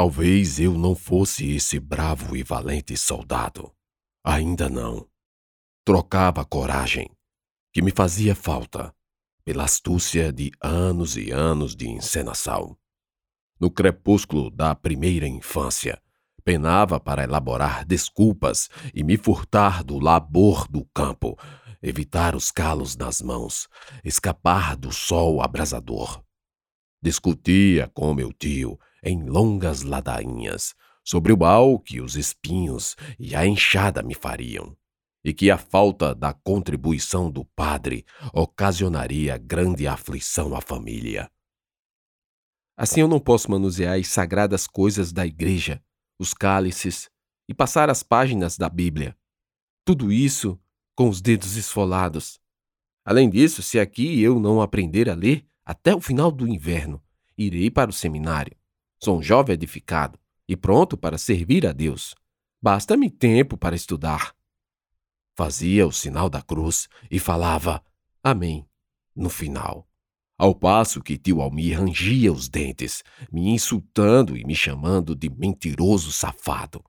Talvez eu não fosse esse bravo e valente soldado. Ainda não. Trocava coragem, que me fazia falta, pela astúcia de anos e anos de encenação. No crepúsculo da primeira infância, penava para elaborar desculpas e me furtar do labor do campo, evitar os calos nas mãos, escapar do sol abrasador. Discutia com meu tio em longas ladainhas sobre o mal que os espinhos e a enxada me fariam, e que a falta da contribuição do padre ocasionaria grande aflição à família. Assim eu não posso manusear as sagradas coisas da igreja, os cálices e passar as páginas da Bíblia. Tudo isso com os dedos esfolados. Além disso, se aqui eu não aprender a ler, até o final do inverno, irei para o seminário. Sou um jovem edificado e pronto para servir a Deus. Basta-me tempo para estudar. Fazia o sinal da cruz e falava Amém no final. Ao passo que tio Almir rangia os dentes, me insultando e me chamando de mentiroso safado.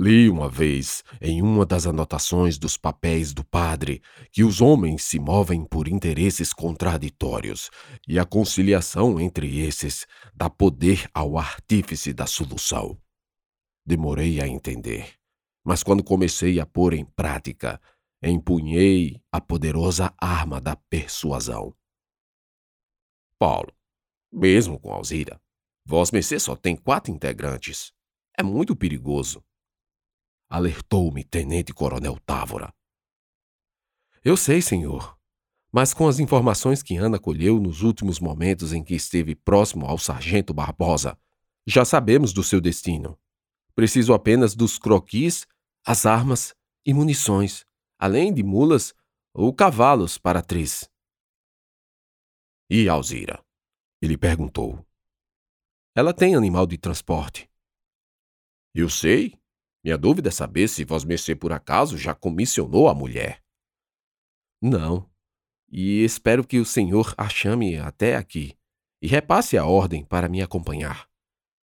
Li uma vez, em uma das anotações dos papéis do padre, que os homens se movem por interesses contraditórios e a conciliação entre esses dá poder ao artífice da solução. Demorei a entender, mas quando comecei a pôr em prática, empunhei a poderosa arma da persuasão. Paulo, mesmo com Alzira, Vós Mercê só tem quatro integrantes. É muito perigoso alertou-me Tenente Coronel Távora. Eu sei, senhor, mas com as informações que Ana colheu nos últimos momentos em que esteve próximo ao Sargento Barbosa, já sabemos do seu destino. Preciso apenas dos croquis, as armas e munições, além de mulas ou cavalos para a atriz. E Alzira? Ele perguntou. Ela tem animal de transporte. Eu sei, minha dúvida é saber se Vosmecê por acaso já comissionou a mulher. Não. E espero que o senhor a chame até aqui e repasse a ordem para me acompanhar.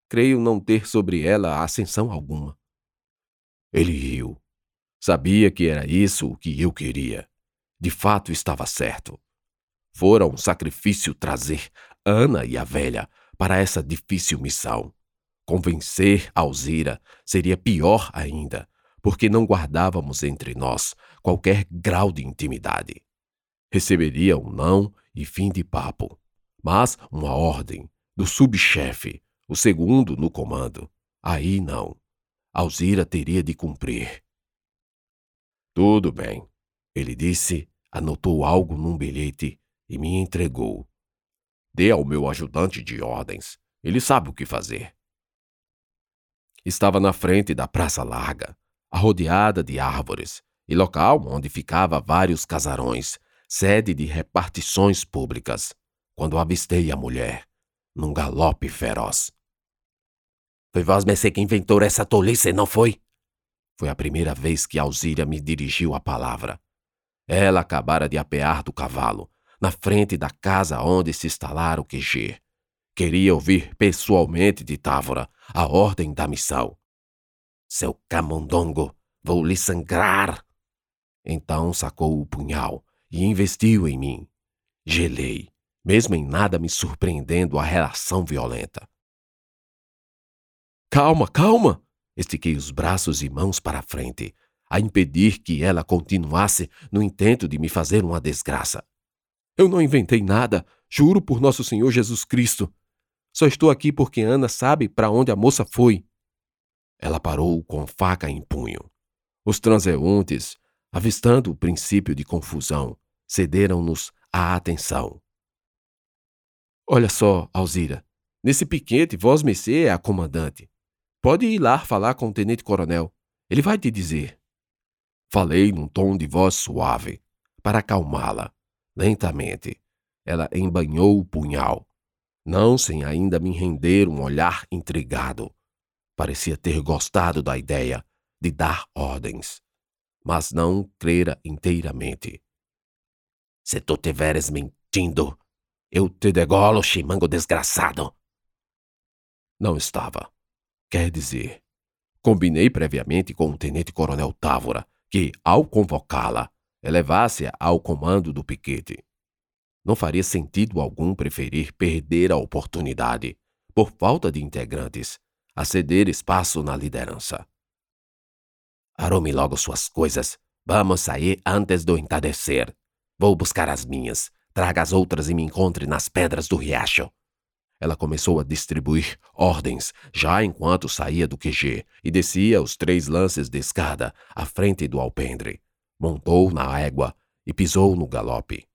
Creio não ter sobre ela ascensão alguma. Ele riu. Sabia que era isso o que eu queria. De fato estava certo. Fora um sacrifício trazer Ana e a velha para essa difícil missão. Convencer Alzira seria pior ainda, porque não guardávamos entre nós qualquer grau de intimidade. Receberia um não e fim de papo, mas uma ordem do subchefe, o segundo no comando. Aí não. Alzira teria de cumprir. Tudo bem, ele disse, anotou algo num bilhete e me entregou. Dê ao meu ajudante de ordens. Ele sabe o que fazer estava na frente da Praça Larga, arrodeada de árvores, e local onde ficava vários casarões, sede de repartições públicas, quando avistei a mulher, num galope feroz. Foi vós, Messê, que inventou essa tolice, não foi? Foi a primeira vez que Alzíria me dirigiu a palavra. Ela acabara de apear do cavalo, na frente da casa onde se instalara o QG, Queria ouvir pessoalmente de Távora a ordem da missão. Seu camundongo, vou lhe sangrar! Então sacou o punhal e investiu em mim. Gelei, mesmo em nada me surpreendendo a relação violenta. Calma, calma! Estiquei os braços e mãos para a frente, a impedir que ela continuasse no intento de me fazer uma desgraça. Eu não inventei nada, juro por nosso Senhor Jesus Cristo. Só estou aqui porque Ana sabe para onde a moça foi. Ela parou com faca em punho. Os transeuntes, avistando o princípio de confusão, cederam-nos a atenção. Olha só, Alzira, nesse piquete, vós é a comandante. Pode ir lá falar com o tenente-coronel. Ele vai te dizer. Falei num tom de voz suave, para acalmá-la. Lentamente, ela embanhou o punhal não sem ainda me render um olhar intrigado. Parecia ter gostado da ideia de dar ordens, mas não crera inteiramente. Se tu tiveres mentindo, eu te degolo, chimango desgraçado. Não estava. Quer dizer, combinei previamente com o tenente-coronel Távora que, ao convocá-la, elevasse-a ao comando do piquete. Não faria sentido algum preferir perder a oportunidade, por falta de integrantes, a ceder espaço na liderança. Arrume logo suas coisas. Vamos sair antes do entardecer. Vou buscar as minhas. Traga as outras e me encontre nas pedras do riacho. Ela começou a distribuir ordens, já enquanto saía do QG e descia os três lances de escada à frente do alpendre. Montou na égua e pisou no galope.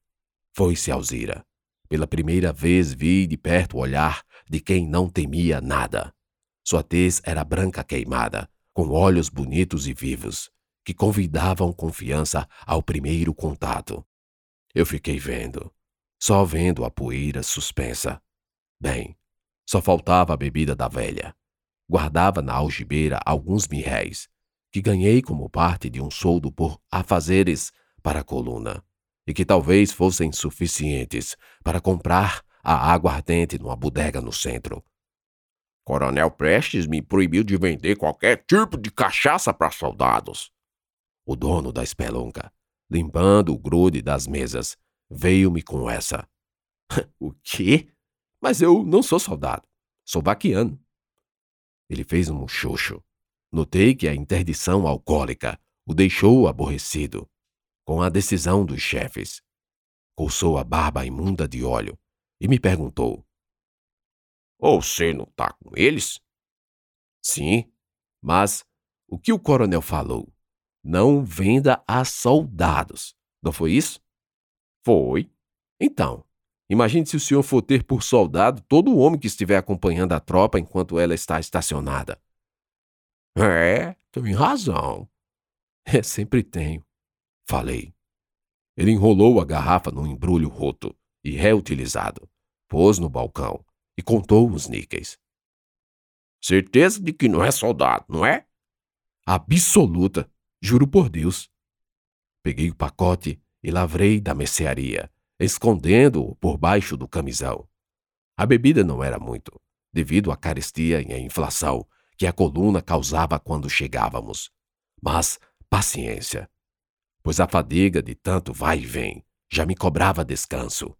Foi-se Alzira. Pela primeira vez vi de perto o olhar de quem não temia nada. Sua tez era branca queimada, com olhos bonitos e vivos, que convidavam confiança ao primeiro contato. Eu fiquei vendo, só vendo a poeira suspensa. Bem, só faltava a bebida da velha. Guardava na algibeira alguns mirréis, que ganhei como parte de um soldo por afazeres para a coluna, e que talvez fossem suficientes para comprar a água ardente numa bodega no centro. Coronel Prestes me proibiu de vender qualquer tipo de cachaça para soldados. O dono da espelunca, limpando o grude das mesas, veio-me com essa. o quê? Mas eu não sou soldado. Sou vaquiano. Ele fez um muxoxo. Notei que a interdição alcoólica o deixou aborrecido. Com a decisão dos chefes. Coçou a barba imunda de óleo e me perguntou: você não tá com eles? Sim, mas o que o coronel falou? Não venda a soldados. Não foi isso? Foi. Então, imagine se o senhor for ter por soldado todo o homem que estiver acompanhando a tropa enquanto ela está estacionada. É, tem razão. É, sempre tenho. Falei. Ele enrolou a garrafa num embrulho roto e reutilizado, pôs no balcão e contou os níqueis. Certeza de que não é soldado, não é? Absoluta, juro por Deus. Peguei o pacote e lavrei da mercearia, escondendo-o por baixo do camisão. A bebida não era muito, devido à carestia e à inflação que a coluna causava quando chegávamos. Mas paciência, pois a fadiga de tanto vai e vem já me cobrava descanso.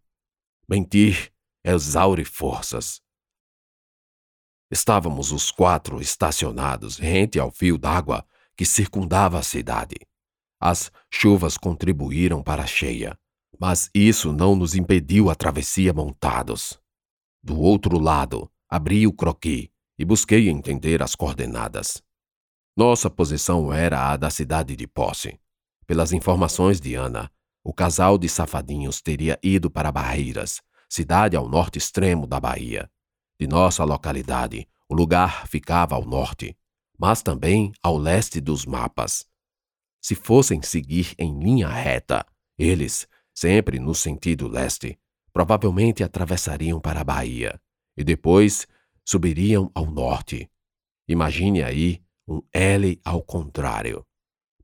Mentir exaure forças. Estávamos os quatro estacionados rente ao fio d'água que circundava a cidade. As chuvas contribuíram para a cheia, mas isso não nos impediu a travessia montados. Do outro lado, abri o croqui e busquei entender as coordenadas. Nossa posição era a da cidade de Posse. Pelas informações de Ana, o casal de safadinhos teria ido para Barreiras cidade ao norte extremo da Bahia. De nossa localidade, o lugar ficava ao norte, mas também ao leste dos mapas. Se fossem seguir em linha reta, eles, sempre no sentido leste, provavelmente atravessariam para a Bahia e depois subiriam ao norte. Imagine aí um L ao contrário.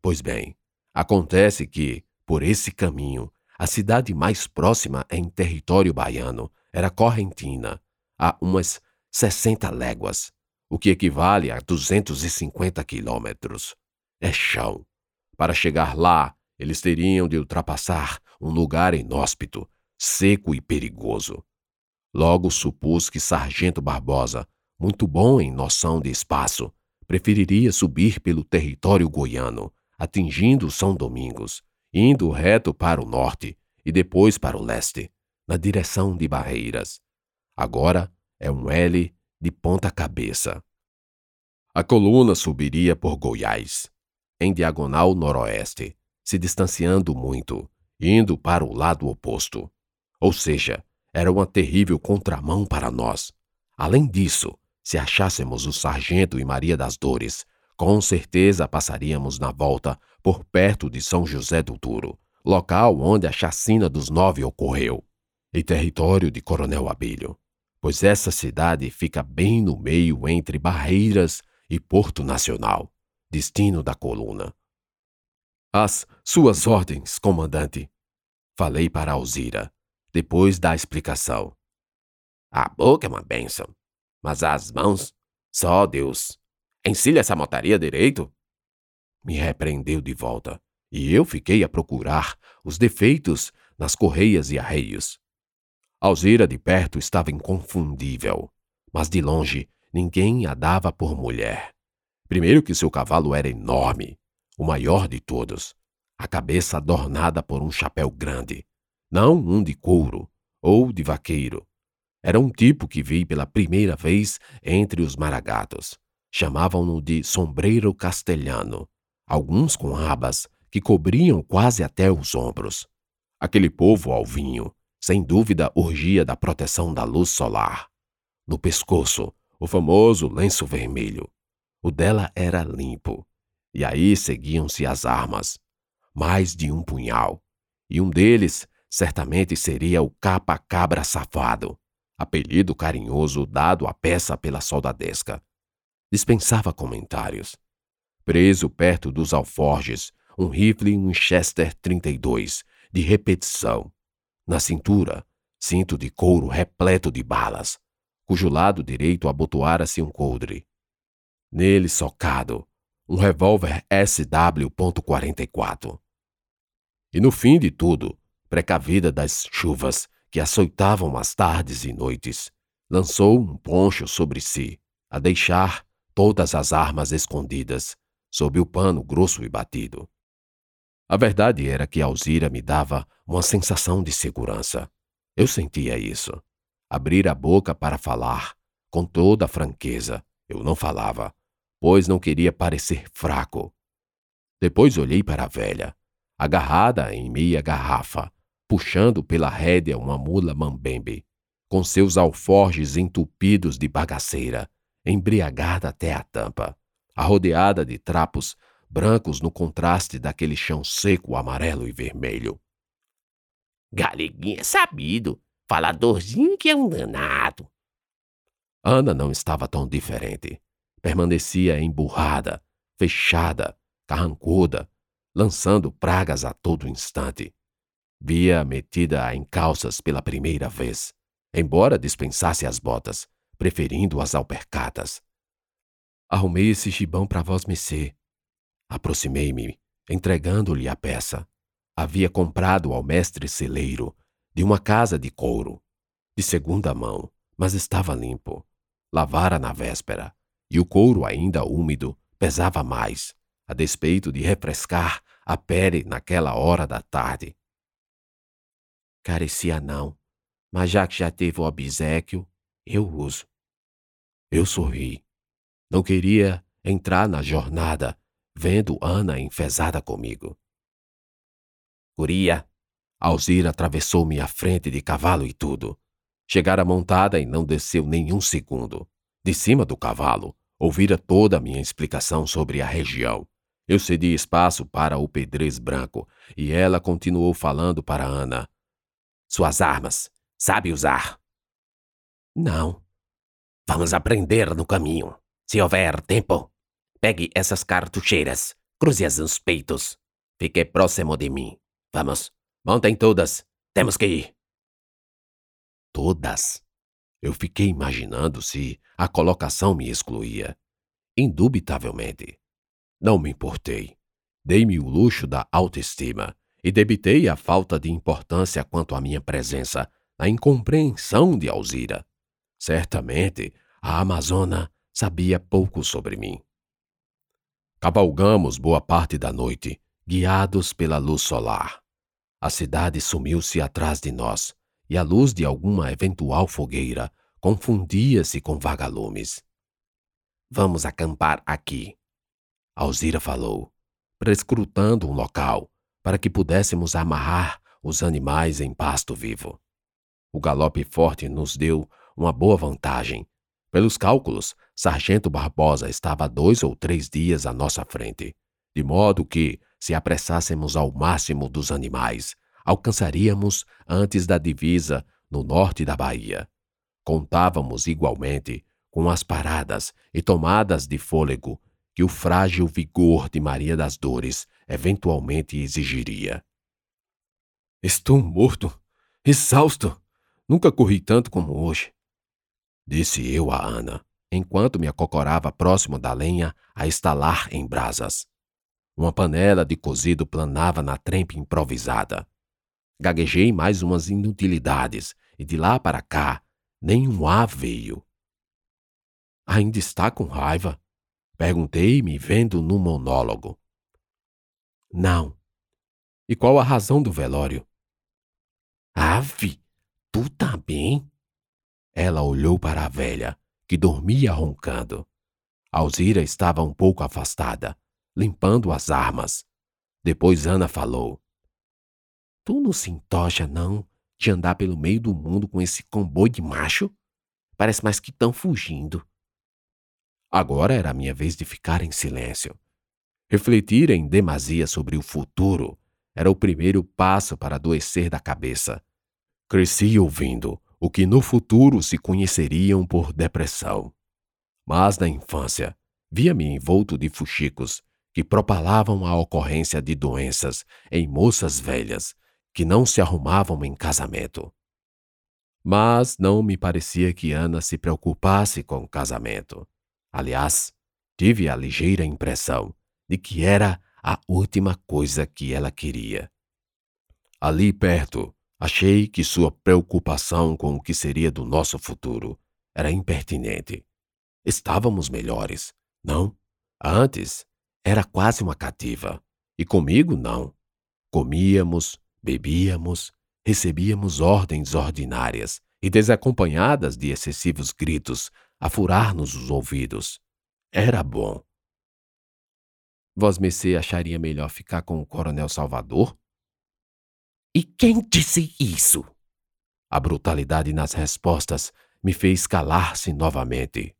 Pois bem, acontece que, por esse caminho, a cidade mais próxima em território baiano era Correntina, a umas 60 léguas, o que equivale a 250 quilômetros. É chão. Para chegar lá, eles teriam de ultrapassar um lugar inóspito, seco e perigoso. Logo supus que Sargento Barbosa, muito bom em noção de espaço, preferiria subir pelo território goiano, atingindo São Domingos, indo reto para o norte e depois para o leste, na direção de Barreiras. Agora é um L de ponta cabeça. A coluna subiria por Goiás, em diagonal noroeste, se distanciando muito, indo para o lado oposto. Ou seja, era uma terrível contramão para nós. Além disso, se achássemos o sargento e Maria das Dores, com certeza passaríamos na volta por perto de São José do Duro, local onde a chacina dos nove ocorreu, e território de Coronel Abelho, pois essa cidade fica bem no meio entre Barreiras e Porto Nacional, destino da coluna. As suas ordens, comandante. Falei para Alzira, depois da explicação. A boca é uma bênção. Mas as mãos, só Deus. Ensile essa montaria direito? Me repreendeu de volta, e eu fiquei a procurar os defeitos nas correias e arreios. Alzira de perto estava inconfundível, mas de longe ninguém a dava por mulher. Primeiro que seu cavalo era enorme, o maior de todos, a cabeça adornada por um chapéu grande, não um de couro ou de vaqueiro. Era um tipo que vi pela primeira vez entre os maragatos. Chamavam-no de sombreiro castelhano, alguns com abas que cobriam quase até os ombros. Aquele povo alvinho, sem dúvida, urgia da proteção da luz solar. No pescoço, o famoso lenço vermelho. O dela era limpo. E aí seguiam-se as armas. Mais de um punhal. E um deles certamente seria o capa-cabra safado, apelido carinhoso dado à peça pela soldadesca. Dispensava comentários. Preso perto dos alforjes, um rifle Winchester 32, de repetição. Na cintura, cinto de couro repleto de balas, cujo lado direito abotoara-se um coldre. Nele socado, um revólver SW.44. E no fim de tudo, precavida das chuvas que açoitavam as tardes e noites, lançou um poncho sobre si, a deixar todas as armas escondidas sob o pano grosso e batido. A verdade era que Alzira me dava uma sensação de segurança. Eu sentia isso. Abrir a boca para falar, com toda a franqueza, eu não falava, pois não queria parecer fraco. Depois olhei para a velha, agarrada em meia garrafa, puxando pela rédea uma mula mambembe, com seus alforjes entupidos de bagaceira, embriagada até a tampa, arrodeada de trapos brancos no contraste daquele chão seco, amarelo e vermelho. Galeguinha sabido, faladorzinho que é um danado. Ana não estava tão diferente. Permanecia emburrada, fechada, carrancuda, lançando pragas a todo instante. Via metida em calças pela primeira vez, embora dispensasse as botas, preferindo as alpercatas. Arrumei esse gibão para vós mecê, Aproximei-me, entregando-lhe a peça. Havia comprado ao mestre celeiro de uma casa de couro, de segunda mão, mas estava limpo. Lavara na véspera, e o couro ainda úmido pesava mais, a despeito de refrescar a pele naquela hora da tarde. Carecia não, mas já que já teve o obsequio, eu uso. Eu sorri. Não queria entrar na jornada vendo Ana enfesada comigo. Guria, Alzira atravessou-me à frente de cavalo e tudo. Chegara montada e não desceu nenhum segundo. De cima do cavalo, ouvira toda a minha explicação sobre a região. Eu cedi espaço para o pedrez branco e ela continuou falando para Ana. Suas armas, sabe usar? Não. Vamos aprender no caminho, se houver tempo. Pegue essas cartucheiras, cruze-as nos peitos. Fique próximo de mim. Vamos, montem todas. Temos que ir. Todas? Eu fiquei imaginando se a colocação me excluía. Indubitavelmente. Não me importei. Dei-me o luxo da autoestima e debitei a falta de importância quanto à minha presença na incompreensão de Alzira. Certamente, a Amazona sabia pouco sobre mim. Cavalgamos boa parte da noite, guiados pela luz solar. A cidade sumiu-se atrás de nós, e a luz de alguma eventual fogueira confundia-se com vagalumes. Vamos acampar aqui, Alzira falou, prescrutando um local para que pudéssemos amarrar os animais em pasto vivo. O galope forte nos deu uma boa vantagem. Pelos cálculos, Sargento Barbosa estava dois ou três dias à nossa frente, de modo que, se apressássemos ao máximo dos animais, alcançaríamos antes da divisa no norte da Bahia. Contávamos igualmente com as paradas e tomadas de fôlego que o frágil vigor de Maria das Dores eventualmente exigiria. Estou morto, exausto. Nunca corri tanto como hoje. Disse eu a Ana, enquanto me acocorava próximo da lenha a estalar em brasas. Uma panela de cozido planava na trempe improvisada. Gaguejei mais umas inutilidades e de lá para cá nenhum A veio. Ainda está com raiva? Perguntei, me vendo no monólogo. Não. E qual a razão do velório? Ave, tu tá bem? Ela olhou para a velha, que dormia roncando. Alzira estava um pouco afastada, limpando as armas. Depois Ana falou: Tu não se entoja, não, de andar pelo meio do mundo com esse comboio de macho? Parece mais que tão fugindo. Agora era a minha vez de ficar em silêncio. Refletir em demasia sobre o futuro era o primeiro passo para adoecer da cabeça. Cresci ouvindo o que no futuro se conheceriam por depressão. Mas na infância, via-me envolto de fuxicos que propalavam a ocorrência de doenças em moças velhas que não se arrumavam em casamento. Mas não me parecia que Ana se preocupasse com casamento. Aliás, tive a ligeira impressão de que era a última coisa que ela queria. Ali perto, achei que sua preocupação com o que seria do nosso futuro era impertinente. Estávamos melhores, não? Antes, era quase uma cativa. E comigo, não. Comíamos, bebíamos, recebíamos ordens ordinárias e desacompanhadas de excessivos gritos a furar-nos os ouvidos. Era bom. Vosmecê acharia melhor ficar com o Coronel Salvador? E quem disse isso? A brutalidade nas respostas me fez calar-se novamente.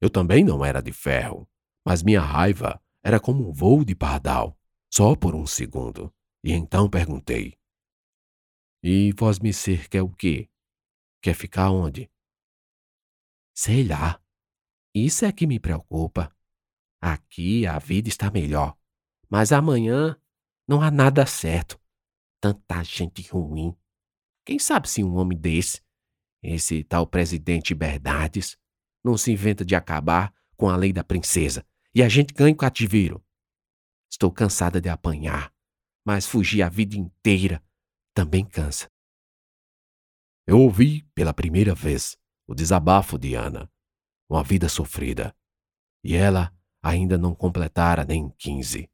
Eu também não era de ferro, mas minha raiva era como um voo de pardal, só por um segundo. E então perguntei: E Vosmecê quer o quê? Quer ficar onde? Sei lá. Isso é que me preocupa. Aqui a vida está melhor, mas amanhã não há nada certo. Tanta gente ruim. Quem sabe se um homem desse, esse tal presidente Berdades, não se inventa de acabar com a lei da princesa e a gente ganha o cativeiro. Estou cansada de apanhar, mas fugir a vida inteira também cansa. Eu ouvi pela primeira vez o desabafo de Ana, uma vida sofrida, e ela ainda não completara nem quinze.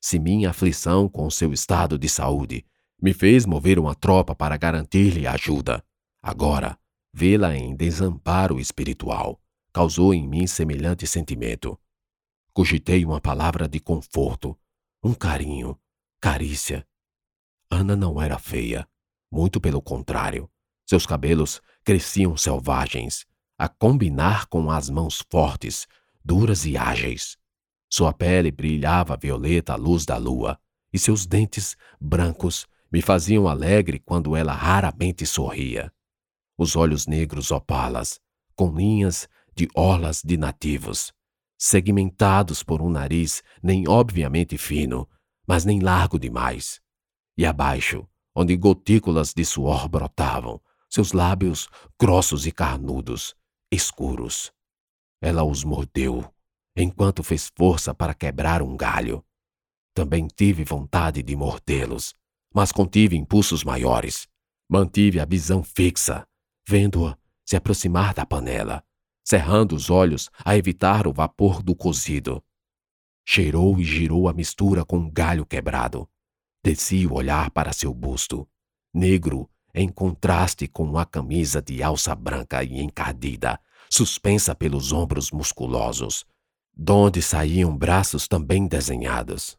Se minha aflição com seu estado de saúde me fez mover uma tropa para garantir-lhe ajuda, agora vê-la em desamparo espiritual causou em mim semelhante sentimento. Cogitei uma palavra de conforto, um carinho, carícia. Ana não era feia, muito pelo contrário. Seus cabelos cresciam selvagens, a combinar com as mãos fortes, duras e ágeis. Sua pele brilhava violeta à luz da lua, e seus dentes brancos me faziam alegre quando ela raramente sorria. Os olhos negros opalas, com linhas de orlas de nativos, segmentados por um nariz nem obviamente fino, mas nem largo demais. E abaixo, onde gotículas de suor brotavam, seus lábios grossos e carnudos, escuros. Ela os mordeu, enquanto fez força para quebrar um galho. Também tive vontade de mordê-los, mas contive impulsos maiores. Mantive a visão fixa, vendo-a se aproximar da panela, cerrando os olhos a evitar o vapor do cozido. Cheirou e girou a mistura com um galho quebrado. Desci o olhar para seu busto, negro em contraste com a camisa de alça branca e encardida, suspensa pelos ombros musculosos, donde saíam braços também desenhados.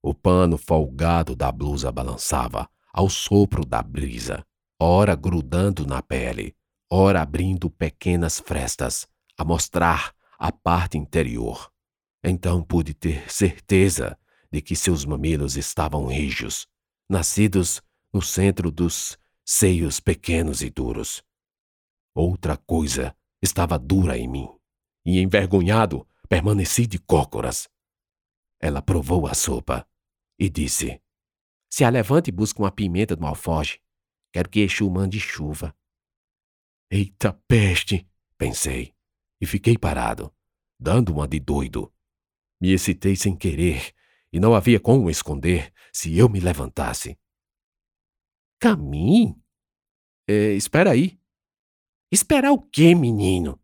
O pano folgado da blusa balançava ao sopro da brisa, ora grudando na pele, ora abrindo pequenas frestas, a mostrar a parte interior. Então pude ter certeza de que seus mamilos estavam rijos, nascidos no centro dos seios pequenos e duros. Outra coisa estava dura em mim, e envergonhado permaneci de cócoras. Ela provou a sopa e disse: Se a levante e busca uma pimenta do alfoge, quero que Exu mande chuva. Eita peste! Pensei e fiquei parado, dando uma de doido. Me excitei sem querer e não havia como esconder se eu me levantasse. Caminhe? É, espera aí. Esperar o quê, menino?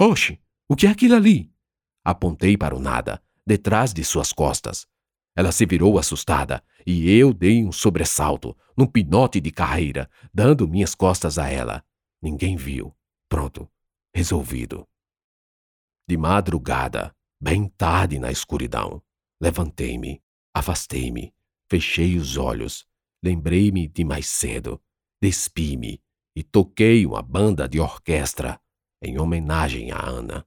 Oxe, o que é aquilo ali? Apontei para o nada, detrás de suas costas. Ela se virou assustada e eu dei um sobressalto, num pinote de carreira, dando minhas costas a ela. Ninguém viu. Pronto, resolvido. De madrugada, bem tarde na escuridão, levantei-me, afastei-me, fechei os olhos, lembrei-me de mais cedo, despi-me e toquei uma banda de orquestra em homenagem a Ana.